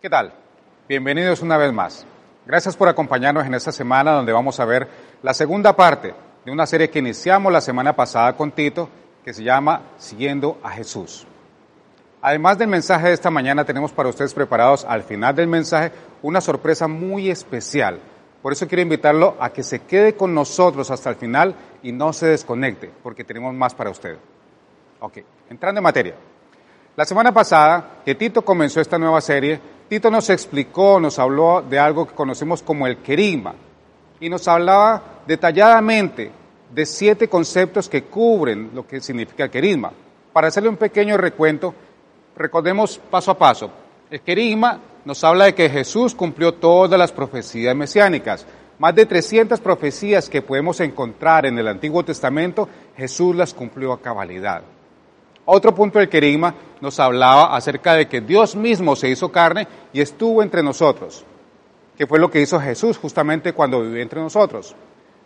¿Qué tal? Bienvenidos una vez más. Gracias por acompañarnos en esta semana donde vamos a ver la segunda parte de una serie que iniciamos la semana pasada con Tito que se llama Siguiendo a Jesús. Además del mensaje de esta mañana, tenemos para ustedes preparados al final del mensaje una sorpresa muy especial. Por eso quiero invitarlo a que se quede con nosotros hasta el final y no se desconecte, porque tenemos más para usted. Ok, entrando en materia. La semana pasada, que Tito comenzó esta nueva serie, Tito nos explicó, nos habló de algo que conocemos como el querigma y nos hablaba detalladamente de siete conceptos que cubren lo que significa querigma. Para hacerle un pequeño recuento, recordemos paso a paso. El querigma nos habla de que Jesús cumplió todas las profecías mesiánicas. Más de 300 profecías que podemos encontrar en el Antiguo Testamento, Jesús las cumplió a cabalidad. Otro punto del querigma nos hablaba acerca de que Dios mismo se hizo carne y estuvo entre nosotros, que fue lo que hizo Jesús justamente cuando vivió entre nosotros.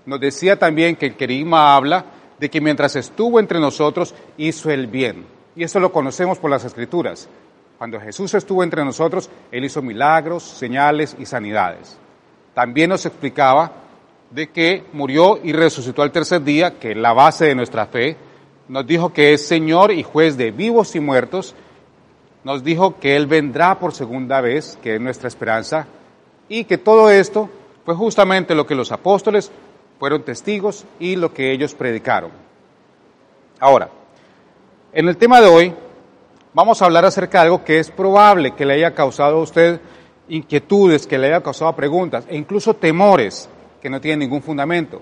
Nos decía también que el querigma habla de que mientras estuvo entre nosotros hizo el bien. Y eso lo conocemos por las escrituras. Cuando Jesús estuvo entre nosotros, Él hizo milagros, señales y sanidades. También nos explicaba de que murió y resucitó al tercer día, que es la base de nuestra fe, nos dijo que es Señor y juez de vivos y muertos, nos dijo que Él vendrá por segunda vez, que es nuestra esperanza, y que todo esto fue justamente lo que los apóstoles fueron testigos y lo que ellos predicaron. Ahora, en el tema de hoy vamos a hablar acerca de algo que es probable que le haya causado a usted inquietudes, que le haya causado preguntas e incluso temores que no tienen ningún fundamento.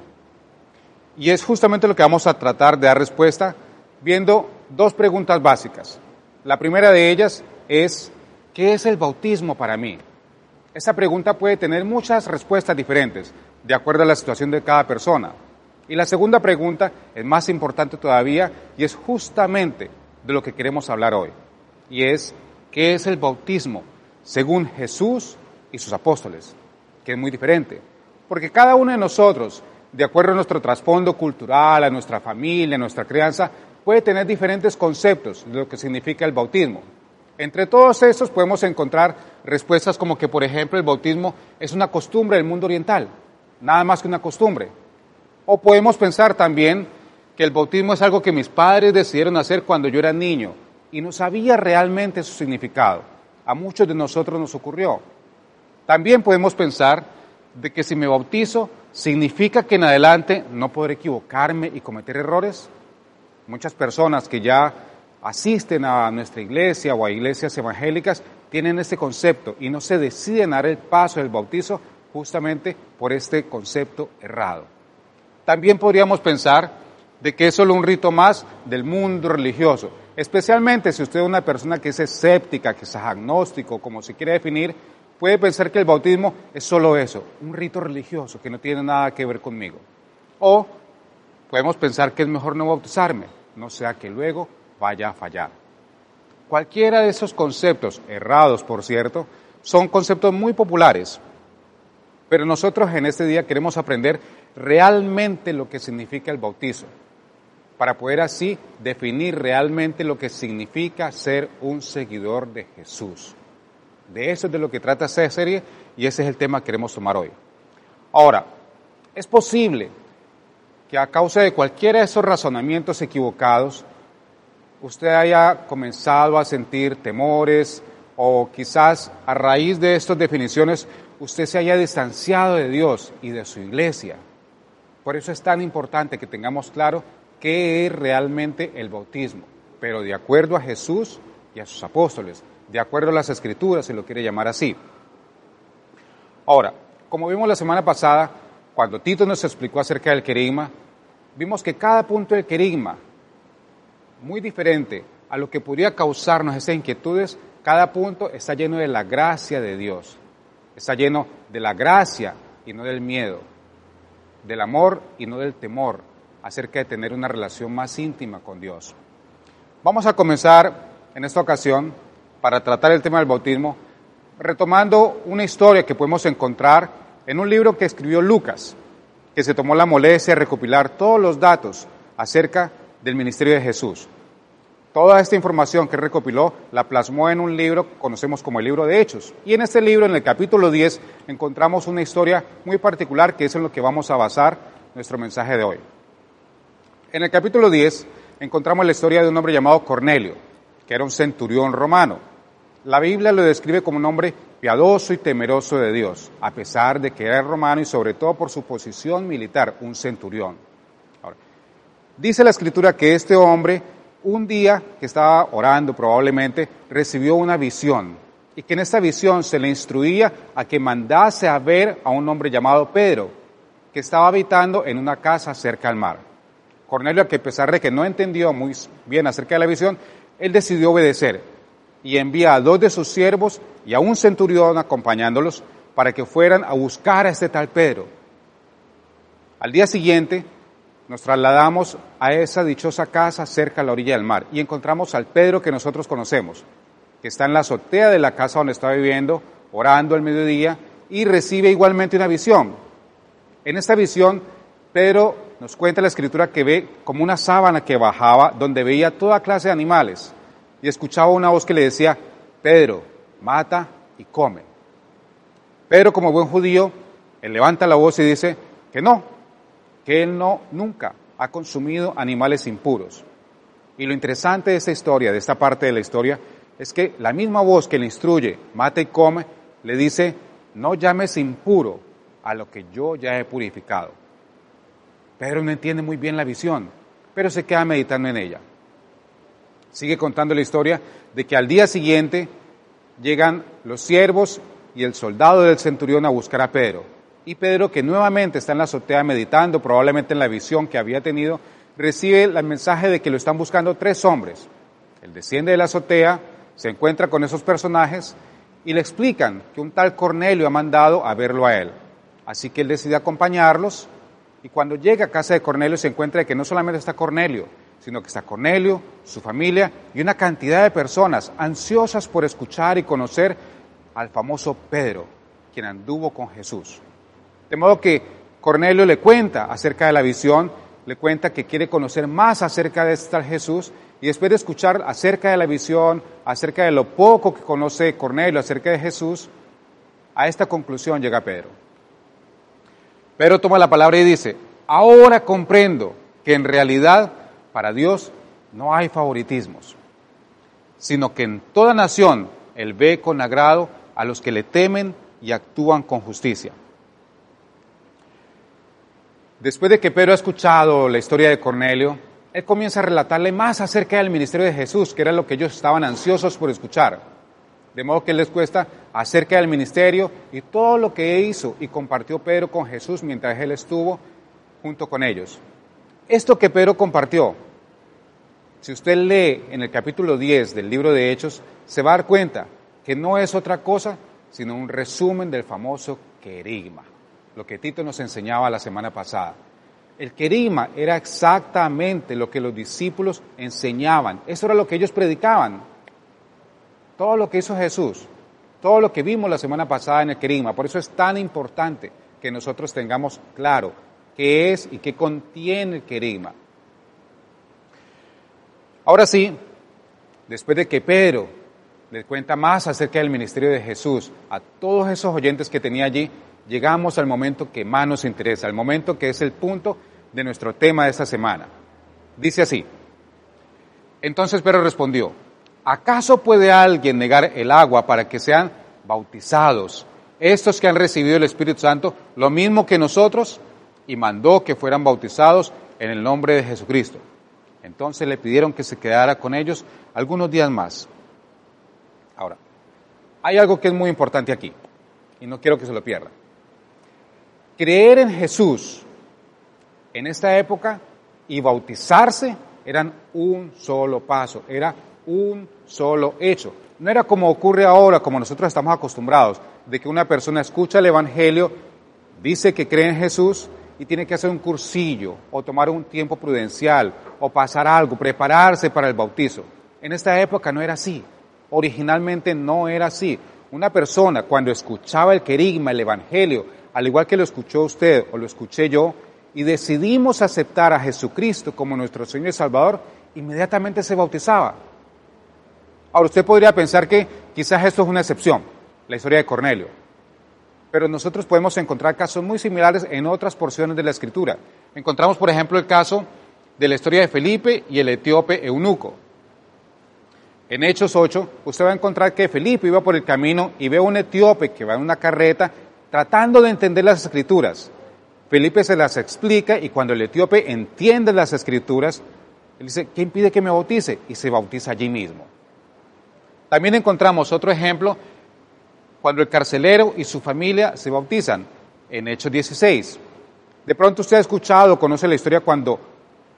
Y es justamente lo que vamos a tratar de dar respuesta viendo dos preguntas básicas. La primera de ellas es, ¿qué es el bautismo para mí? Esa pregunta puede tener muchas respuestas diferentes, de acuerdo a la situación de cada persona. Y la segunda pregunta es más importante todavía y es justamente de lo que queremos hablar hoy. Y es, ¿qué es el bautismo según Jesús y sus apóstoles? Que es muy diferente. Porque cada uno de nosotros de acuerdo a nuestro trasfondo cultural, a nuestra familia, a nuestra crianza, puede tener diferentes conceptos de lo que significa el bautismo. Entre todos estos podemos encontrar respuestas como que, por ejemplo, el bautismo es una costumbre del mundo oriental, nada más que una costumbre. O podemos pensar también que el bautismo es algo que mis padres decidieron hacer cuando yo era niño y no sabía realmente su significado. A muchos de nosotros nos ocurrió. También podemos pensar de que si me bautizo ¿Significa que en adelante no podré equivocarme y cometer errores? Muchas personas que ya asisten a nuestra iglesia o a iglesias evangélicas tienen este concepto y no se deciden dar el paso del bautizo justamente por este concepto errado. También podríamos pensar de que es solo un rito más del mundo religioso, especialmente si usted es una persona que es escéptica, que es agnóstico, como se quiere definir, puede pensar que el bautismo es solo eso, un rito religioso que no tiene nada que ver conmigo. O podemos pensar que es mejor no bautizarme, no sea que luego vaya a fallar. Cualquiera de esos conceptos, errados por cierto, son conceptos muy populares, pero nosotros en este día queremos aprender realmente lo que significa el bautizo, para poder así definir realmente lo que significa ser un seguidor de Jesús. De eso es de lo que trata esta serie y ese es el tema que queremos tomar hoy. Ahora, es posible que a causa de cualquiera de esos razonamientos equivocados, usted haya comenzado a sentir temores o quizás a raíz de estas definiciones usted se haya distanciado de Dios y de su iglesia. Por eso es tan importante que tengamos claro qué es realmente el bautismo, pero de acuerdo a Jesús y a sus apóstoles, de acuerdo a las escrituras, se lo quiere llamar así. Ahora, como vimos la semana pasada, cuando Tito nos explicó acerca del querigma, vimos que cada punto del querigma, muy diferente a lo que podría causarnos esas inquietudes, cada punto está lleno de la gracia de Dios. Está lleno de la gracia y no del miedo, del amor y no del temor, acerca de tener una relación más íntima con Dios. Vamos a comenzar en esta ocasión para tratar el tema del bautismo, retomando una historia que podemos encontrar en un libro que escribió Lucas, que se tomó la molestia de recopilar todos los datos acerca del ministerio de Jesús. Toda esta información que recopiló la plasmó en un libro que conocemos como el libro de Hechos. Y en este libro, en el capítulo 10, encontramos una historia muy particular que es en lo que vamos a basar nuestro mensaje de hoy. En el capítulo 10 encontramos la historia de un hombre llamado Cornelio, que era un centurión romano. La Biblia lo describe como un hombre piadoso y temeroso de Dios, a pesar de que era romano y sobre todo por su posición militar, un centurión. Dice la escritura que este hombre un día que estaba orando probablemente, recibió una visión y que en esta visión se le instruía a que mandase a ver a un hombre llamado Pedro, que estaba habitando en una casa cerca al mar. Cornelio, a pesar de que no entendió muy bien acerca de la visión, él decidió obedecer y envía a dos de sus siervos y a un centurión acompañándolos para que fueran a buscar a este tal Pedro. Al día siguiente, nos trasladamos a esa dichosa casa cerca a la orilla del mar y encontramos al Pedro que nosotros conocemos, que está en la azotea de la casa donde está viviendo, orando al mediodía y recibe igualmente una visión. En esta visión, Pedro nos cuenta la escritura que ve como una sábana que bajaba donde veía toda clase de animales y escuchaba una voz que le decía, Pedro, mata y come. Pedro, como buen judío, él levanta la voz y dice que no, que él no nunca ha consumido animales impuros. Y lo interesante de esta historia, de esta parte de la historia, es que la misma voz que le instruye, mata y come, le dice, no llames impuro a lo que yo ya he purificado. Pedro no entiende muy bien la visión, pero se queda meditando en ella. Sigue contando la historia de que al día siguiente llegan los siervos y el soldado del centurión a buscar a Pedro. Y Pedro, que nuevamente está en la azotea meditando, probablemente en la visión que había tenido, recibe el mensaje de que lo están buscando tres hombres. Él desciende de la azotea, se encuentra con esos personajes y le explican que un tal Cornelio ha mandado a verlo a él. Así que él decide acompañarlos y cuando llega a casa de Cornelio se encuentra que no solamente está Cornelio, sino que está Cornelio, su familia y una cantidad de personas ansiosas por escuchar y conocer al famoso Pedro, quien anduvo con Jesús. De modo que Cornelio le cuenta acerca de la visión, le cuenta que quiere conocer más acerca de este Jesús y después de escuchar acerca de la visión, acerca de lo poco que conoce Cornelio acerca de Jesús, a esta conclusión llega Pedro. Pedro toma la palabra y dice, ahora comprendo que en realidad para Dios no hay favoritismos, sino que en toda nación Él ve con agrado a los que le temen y actúan con justicia. Después de que Pedro ha escuchado la historia de Cornelio, él comienza a relatarle más acerca del ministerio de Jesús, que era lo que ellos estaban ansiosos por escuchar. De modo que les cuesta acerca del ministerio y todo lo que hizo y compartió Pedro con Jesús mientras él estuvo junto con ellos. Esto que Pedro compartió, si usted lee en el capítulo 10 del libro de Hechos, se va a dar cuenta que no es otra cosa sino un resumen del famoso querigma lo que Tito nos enseñaba la semana pasada. El querigma era exactamente lo que los discípulos enseñaban. Eso era lo que ellos predicaban. Todo lo que hizo Jesús, todo lo que vimos la semana pasada en el querigma. Por eso es tan importante que nosotros tengamos claro qué es y qué contiene el querigma. Ahora sí, después de que Pedro le cuenta más acerca del ministerio de Jesús a todos esos oyentes que tenía allí, llegamos al momento que más nos interesa, al momento que es el punto de nuestro tema de esta semana. Dice así, entonces Pedro respondió, ¿acaso puede alguien negar el agua para que sean bautizados estos que han recibido el Espíritu Santo, lo mismo que nosotros? Y mandó que fueran bautizados en el nombre de Jesucristo. Entonces le pidieron que se quedara con ellos algunos días más. Ahora, hay algo que es muy importante aquí, y no quiero que se lo pierda. Creer en Jesús en esta época y bautizarse eran un solo paso, era un solo hecho. No era como ocurre ahora, como nosotros estamos acostumbrados, de que una persona escucha el Evangelio, dice que cree en Jesús y tiene que hacer un cursillo o tomar un tiempo prudencial o pasar algo, prepararse para el bautizo. En esta época no era así. Originalmente no era así. Una persona cuando escuchaba el querigma, el Evangelio, al igual que lo escuchó usted o lo escuché yo, y decidimos aceptar a Jesucristo como nuestro Señor y Salvador, inmediatamente se bautizaba. Ahora usted podría pensar que quizás esto es una excepción, la historia de Cornelio, pero nosotros podemos encontrar casos muy similares en otras porciones de la escritura. Encontramos, por ejemplo, el caso de la historia de Felipe y el etíope eunuco. En Hechos 8, usted va a encontrar que Felipe iba por el camino y ve a un etíope que va en una carreta tratando de entender las escrituras. Felipe se las explica y cuando el etíope entiende las escrituras, él dice, ¿qué impide que me bautice? Y se bautiza allí mismo. También encontramos otro ejemplo cuando el carcelero y su familia se bautizan en Hechos 16. De pronto usted ha escuchado, conoce la historia cuando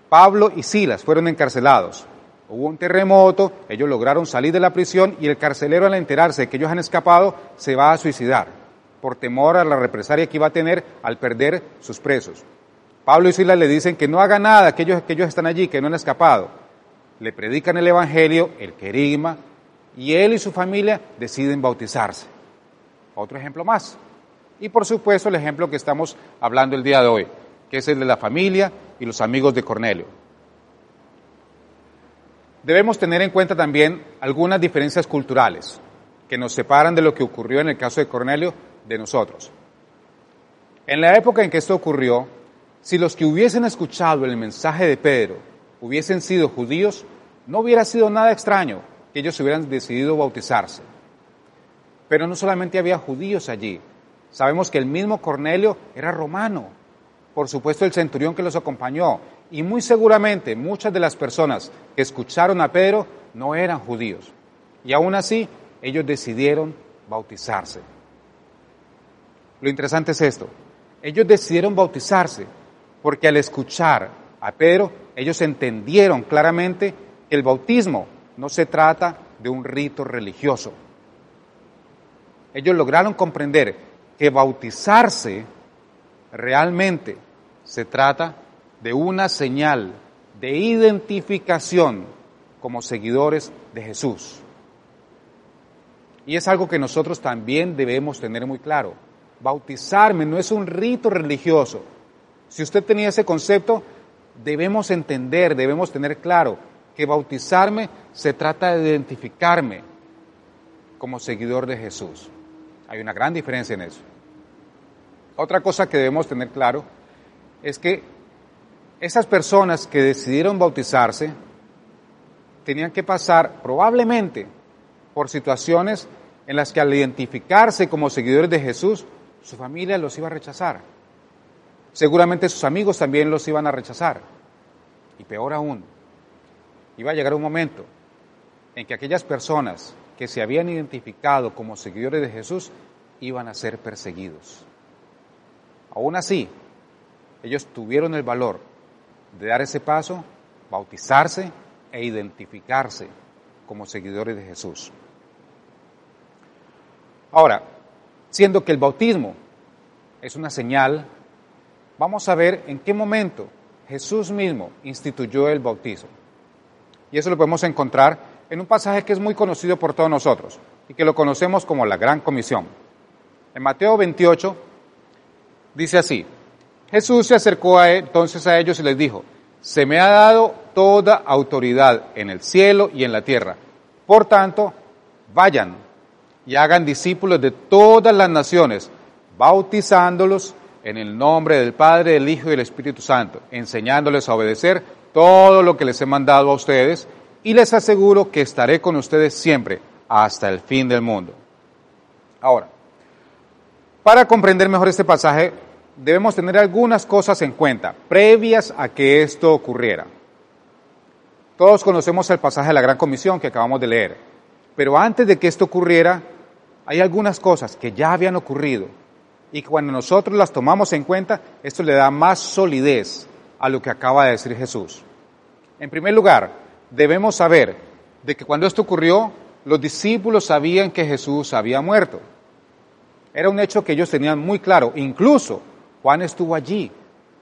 Pablo y Silas fueron encarcelados. Hubo un terremoto, ellos lograron salir de la prisión y el carcelero al enterarse de que ellos han escapado se va a suicidar por temor a la represalia que iba a tener al perder sus presos. Pablo y Silas le dicen que no haga nada, que ellos, que ellos están allí, que no han escapado. Le predican el Evangelio, el querigma, y él y su familia deciden bautizarse. Otro ejemplo más. Y por supuesto el ejemplo que estamos hablando el día de hoy, que es el de la familia y los amigos de Cornelio. Debemos tener en cuenta también algunas diferencias culturales que nos separan de lo que ocurrió en el caso de Cornelio de nosotros. En la época en que esto ocurrió, si los que hubiesen escuchado el mensaje de Pedro hubiesen sido judíos, no hubiera sido nada extraño que ellos hubieran decidido bautizarse. Pero no solamente había judíos allí, sabemos que el mismo Cornelio era romano, por supuesto el centurión que los acompañó, y muy seguramente muchas de las personas que escucharon a Pedro no eran judíos. Y aún así, ellos decidieron bautizarse. Lo interesante es esto. Ellos decidieron bautizarse porque al escuchar a Pedro, ellos entendieron claramente que el bautismo no se trata de un rito religioso. Ellos lograron comprender que bautizarse realmente se trata de una señal de identificación como seguidores de Jesús. Y es algo que nosotros también debemos tener muy claro. Bautizarme no es un rito religioso. Si usted tenía ese concepto, debemos entender, debemos tener claro que bautizarme se trata de identificarme como seguidor de Jesús. Hay una gran diferencia en eso. Otra cosa que debemos tener claro es que esas personas que decidieron bautizarse tenían que pasar probablemente por situaciones en las que al identificarse como seguidores de Jesús, su familia los iba a rechazar. Seguramente sus amigos también los iban a rechazar. Y peor aún, iba a llegar un momento en que aquellas personas que se habían identificado como seguidores de Jesús iban a ser perseguidos. Aún así, ellos tuvieron el valor de dar ese paso, bautizarse e identificarse como seguidores de Jesús. Ahora, siendo que el bautismo es una señal, vamos a ver en qué momento Jesús mismo instituyó el bautismo. Y eso lo podemos encontrar en un pasaje que es muy conocido por todos nosotros y que lo conocemos como la Gran Comisión. En Mateo 28 dice así, Jesús se acercó entonces a ellos y les dijo, se me ha dado toda autoridad en el cielo y en la tierra. Por tanto, vayan y hagan discípulos de todas las naciones, bautizándolos en el nombre del Padre, del Hijo y del Espíritu Santo, enseñándoles a obedecer todo lo que les he mandado a ustedes, y les aseguro que estaré con ustedes siempre, hasta el fin del mundo. Ahora, para comprender mejor este pasaje, debemos tener algunas cosas en cuenta previas a que esto ocurriera. Todos conocemos el pasaje de la Gran Comisión que acabamos de leer, pero antes de que esto ocurriera, hay algunas cosas que ya habían ocurrido y cuando nosotros las tomamos en cuenta, esto le da más solidez a lo que acaba de decir Jesús. En primer lugar, debemos saber de que cuando esto ocurrió, los discípulos sabían que Jesús había muerto. Era un hecho que ellos tenían muy claro, incluso Juan estuvo allí,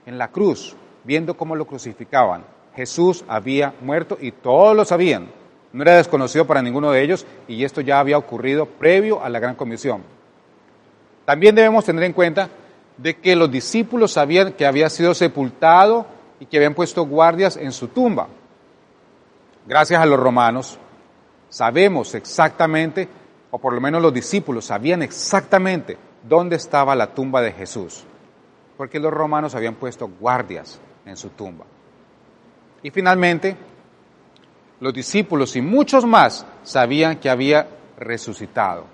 en la cruz, viendo cómo lo crucificaban. Jesús había muerto y todos lo sabían. No era desconocido para ninguno de ellos y esto ya había ocurrido previo a la gran comisión. También debemos tener en cuenta de que los discípulos sabían que había sido sepultado y que habían puesto guardias en su tumba. Gracias a los romanos, sabemos exactamente, o por lo menos los discípulos sabían exactamente dónde estaba la tumba de Jesús, porque los romanos habían puesto guardias en su tumba. Y finalmente, los discípulos y muchos más sabían que había resucitado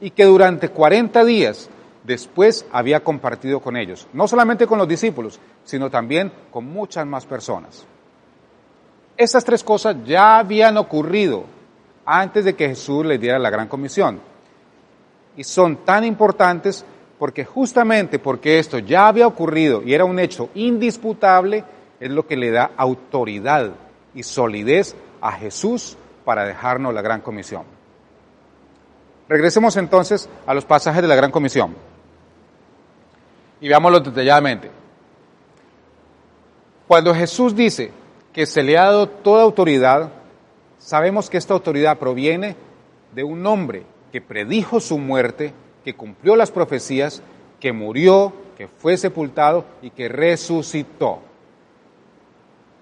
y que durante 40 días después había compartido con ellos, no solamente con los discípulos, sino también con muchas más personas. Estas tres cosas ya habían ocurrido antes de que Jesús les diera la gran comisión. Y son tan importantes porque justamente porque esto ya había ocurrido y era un hecho indisputable, es lo que le da autoridad y solidez a Jesús para dejarnos la gran comisión. Regresemos entonces a los pasajes de la gran comisión y veámoslo detalladamente. Cuando Jesús dice que se le ha dado toda autoridad, sabemos que esta autoridad proviene de un hombre que predijo su muerte, que cumplió las profecías, que murió, que fue sepultado y que resucitó.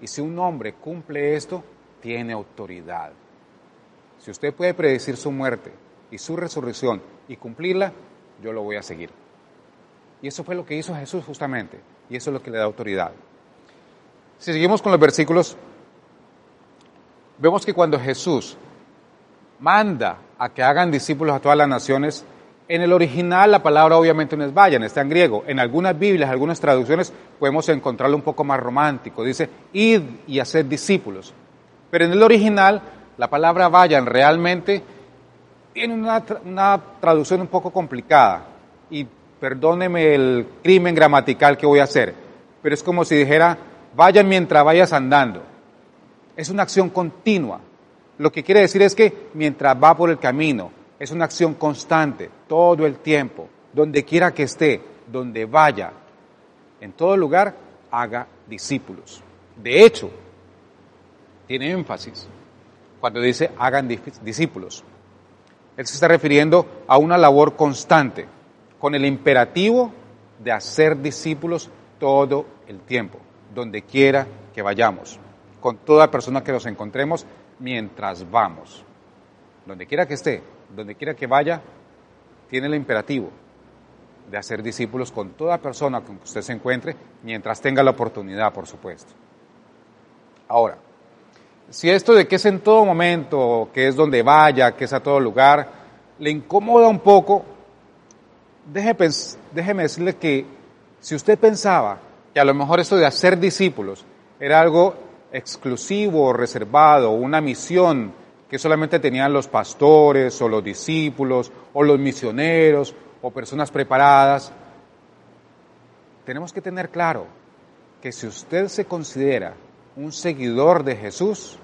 Y si un hombre cumple esto, tiene autoridad. Si usted puede predecir su muerte y su resurrección y cumplirla, yo lo voy a seguir. Y eso fue lo que hizo Jesús justamente, y eso es lo que le da autoridad. Si seguimos con los versículos, vemos que cuando Jesús manda a que hagan discípulos a todas las naciones, en el original la palabra obviamente no es vayan, está en griego. En algunas Biblias, algunas traducciones podemos encontrarlo un poco más romántico. Dice id y hacer discípulos. Pero en el original, la palabra vayan realmente tiene una, una traducción un poco complicada. Y perdóneme el crimen gramatical que voy a hacer, pero es como si dijera, vayan mientras vayas andando. Es una acción continua. Lo que quiere decir es que mientras va por el camino, es una acción constante, todo el tiempo, donde quiera que esté, donde vaya, en todo lugar, haga discípulos. De hecho, tiene énfasis cuando dice hagan discípulos. Él se está refiriendo a una labor constante, con el imperativo de hacer discípulos todo el tiempo, donde quiera que vayamos, con toda persona que nos encontremos mientras vamos. Donde quiera que esté, donde quiera que vaya, tiene el imperativo de hacer discípulos con toda persona con que usted se encuentre, mientras tenga la oportunidad, por supuesto. Ahora, si esto de que es en todo momento, que es donde vaya, que es a todo lugar, le incomoda un poco, déjeme, déjeme decirle que si usted pensaba que a lo mejor esto de hacer discípulos era algo exclusivo o reservado, una misión que solamente tenían los pastores o los discípulos o los misioneros o personas preparadas, tenemos que tener claro que si usted se considera un seguidor de Jesús,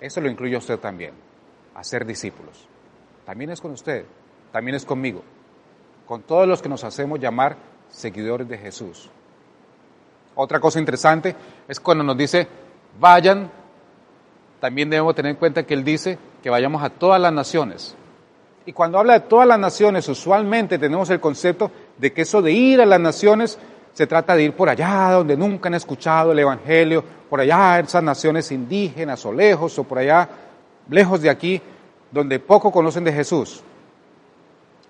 eso lo incluye usted también, hacer discípulos. También es con usted, también es conmigo, con todos los que nos hacemos llamar seguidores de Jesús. Otra cosa interesante es cuando nos dice, vayan, también debemos tener en cuenta que Él dice que vayamos a todas las naciones. Y cuando habla de todas las naciones, usualmente tenemos el concepto de que eso de ir a las naciones se trata de ir por allá donde nunca han escuchado el Evangelio, por allá esas naciones indígenas o lejos, o por allá lejos de aquí, donde poco conocen de Jesús.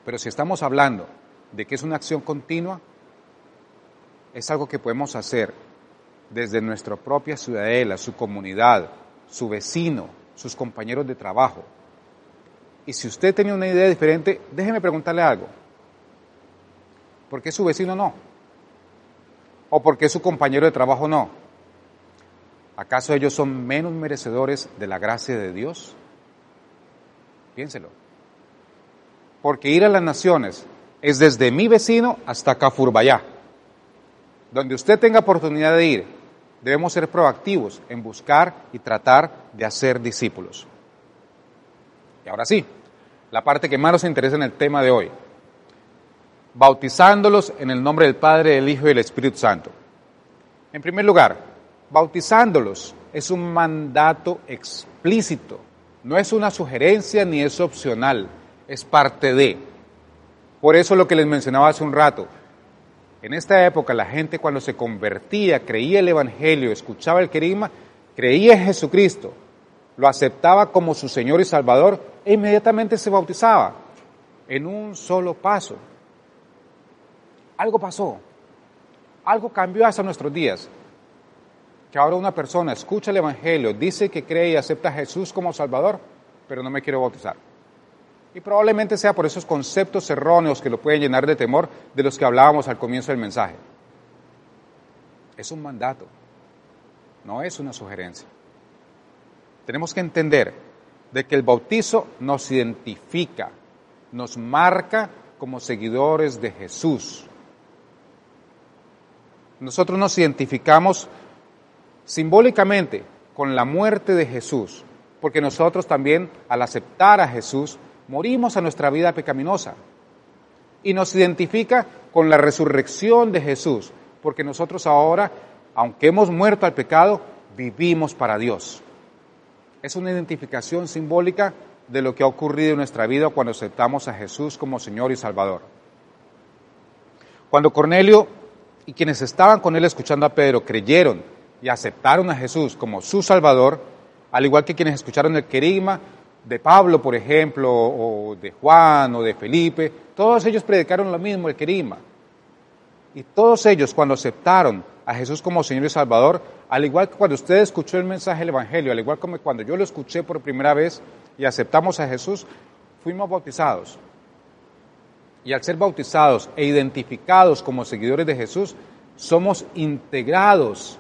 Pero si estamos hablando de que es una acción continua, es algo que podemos hacer desde nuestra propia ciudadela, su comunidad, su vecino, sus compañeros de trabajo. Y si usted tenía una idea diferente, déjeme preguntarle algo. ¿Por qué su vecino no? ¿O por qué su compañero de trabajo no? ¿Acaso ellos son menos merecedores de la gracia de Dios? Piénselo. Porque ir a las naciones es desde mi vecino hasta Cafurbayá. Donde usted tenga oportunidad de ir, debemos ser proactivos en buscar y tratar de hacer discípulos. Y ahora sí, la parte que más nos interesa en el tema de hoy, bautizándolos en el nombre del Padre, del Hijo y del Espíritu Santo. En primer lugar, bautizándolos es un mandato explícito, no es una sugerencia ni es opcional, es parte de. Por eso lo que les mencionaba hace un rato, en esta época la gente cuando se convertía, creía el Evangelio, escuchaba el querigma, creía en Jesucristo, lo aceptaba como su Señor y Salvador e inmediatamente se bautizaba en un solo paso. Algo pasó, algo cambió hasta nuestros días, que ahora una persona escucha el Evangelio, dice que cree y acepta a Jesús como Salvador, pero no me quiero bautizar. Y probablemente sea por esos conceptos erróneos que lo pueden llenar de temor de los que hablábamos al comienzo del mensaje. Es un mandato, no es una sugerencia. Tenemos que entender de que el bautizo nos identifica, nos marca como seguidores de Jesús. Nosotros nos identificamos simbólicamente con la muerte de Jesús, porque nosotros también al aceptar a Jesús morimos a nuestra vida pecaminosa. Y nos identifica con la resurrección de Jesús, porque nosotros ahora, aunque hemos muerto al pecado, vivimos para Dios. Es una identificación simbólica de lo que ha ocurrido en nuestra vida cuando aceptamos a Jesús como Señor y Salvador. Cuando Cornelio y quienes estaban con él escuchando a Pedro creyeron y aceptaron a Jesús como su Salvador, al igual que quienes escucharon el querigma de Pablo, por ejemplo, o de Juan o de Felipe, todos ellos predicaron lo mismo, el querigma. Y todos ellos cuando aceptaron a Jesús como Señor y Salvador, al igual que cuando usted escuchó el mensaje del Evangelio, al igual como cuando yo lo escuché por primera vez y aceptamos a Jesús, fuimos bautizados. Y al ser bautizados e identificados como seguidores de Jesús, somos integrados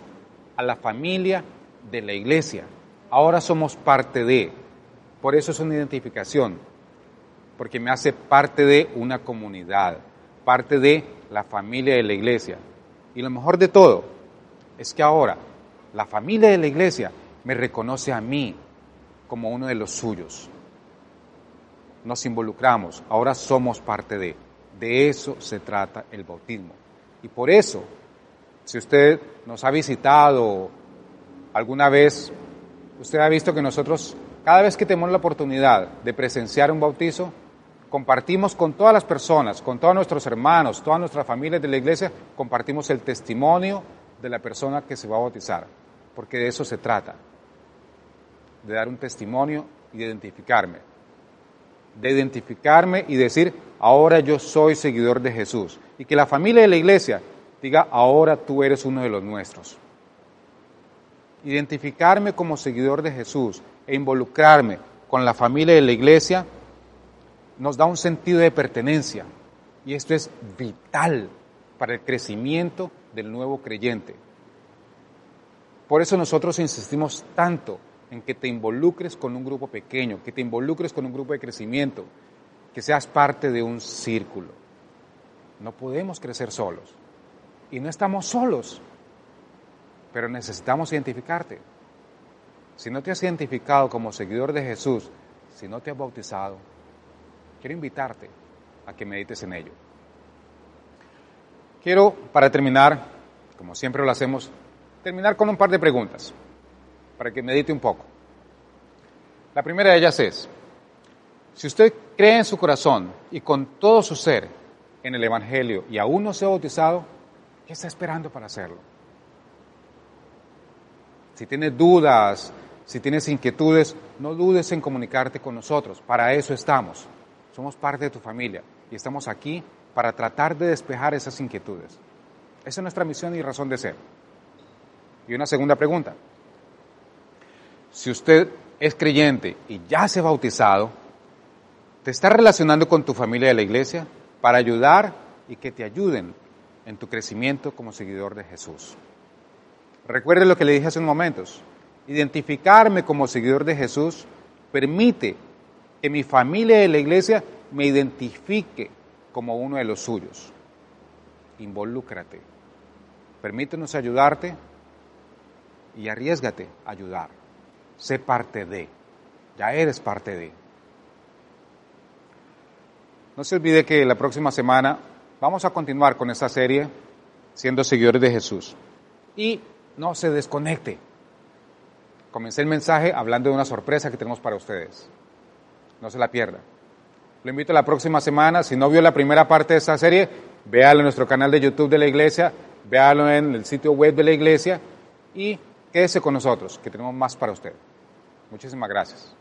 a la familia de la iglesia. Ahora somos parte de. Por eso es una identificación, porque me hace parte de una comunidad, parte de la familia de la iglesia. Y lo mejor de todo es que ahora la familia de la iglesia me reconoce a mí como uno de los suyos. Nos involucramos, ahora somos parte de. De eso se trata el bautismo. Y por eso, si usted nos ha visitado alguna vez, usted ha visto que nosotros cada vez que tenemos la oportunidad de presenciar un bautizo, compartimos con todas las personas, con todos nuestros hermanos, todas nuestras familias de la iglesia, compartimos el testimonio de la persona que se va a bautizar, porque de eso se trata, de dar un testimonio y de identificarme, de identificarme y decir, ahora yo soy seguidor de Jesús, y que la familia de la iglesia diga, ahora tú eres uno de los nuestros. Identificarme como seguidor de Jesús e involucrarme con la familia de la iglesia nos da un sentido de pertenencia y esto es vital para el crecimiento del nuevo creyente. Por eso nosotros insistimos tanto en que te involucres con un grupo pequeño, que te involucres con un grupo de crecimiento, que seas parte de un círculo. No podemos crecer solos y no estamos solos, pero necesitamos identificarte. Si no te has identificado como seguidor de Jesús, si no te has bautizado, quiero invitarte a que medites en ello. Quiero, para terminar, como siempre lo hacemos, terminar con un par de preguntas, para que medite un poco. La primera de ellas es, si usted cree en su corazón y con todo su ser en el Evangelio y aún no se ha bautizado, ¿qué está esperando para hacerlo? Si tiene dudas, si tienes inquietudes, no dudes en comunicarte con nosotros. Para eso estamos. Somos parte de tu familia y estamos aquí para tratar de despejar esas inquietudes. Esa es nuestra misión y razón de ser. Y una segunda pregunta. Si usted es creyente y ya se ha bautizado, ¿te está relacionando con tu familia de la iglesia para ayudar y que te ayuden en tu crecimiento como seguidor de Jesús? Recuerde lo que le dije hace unos momentos identificarme como seguidor de Jesús permite que mi familia de la iglesia me identifique como uno de los suyos. Involúcrate. Permítenos ayudarte y arriesgate a ayudar. Sé parte de. Ya eres parte de. No se olvide que la próxima semana vamos a continuar con esta serie siendo seguidores de Jesús. Y no se desconecte. Comencé el mensaje hablando de una sorpresa que tenemos para ustedes. No se la pierda. Lo invito a la próxima semana. Si no vio la primera parte de esta serie, véalo en nuestro canal de YouTube de la iglesia, véalo en el sitio web de la iglesia y quédese con nosotros, que tenemos más para usted. Muchísimas gracias.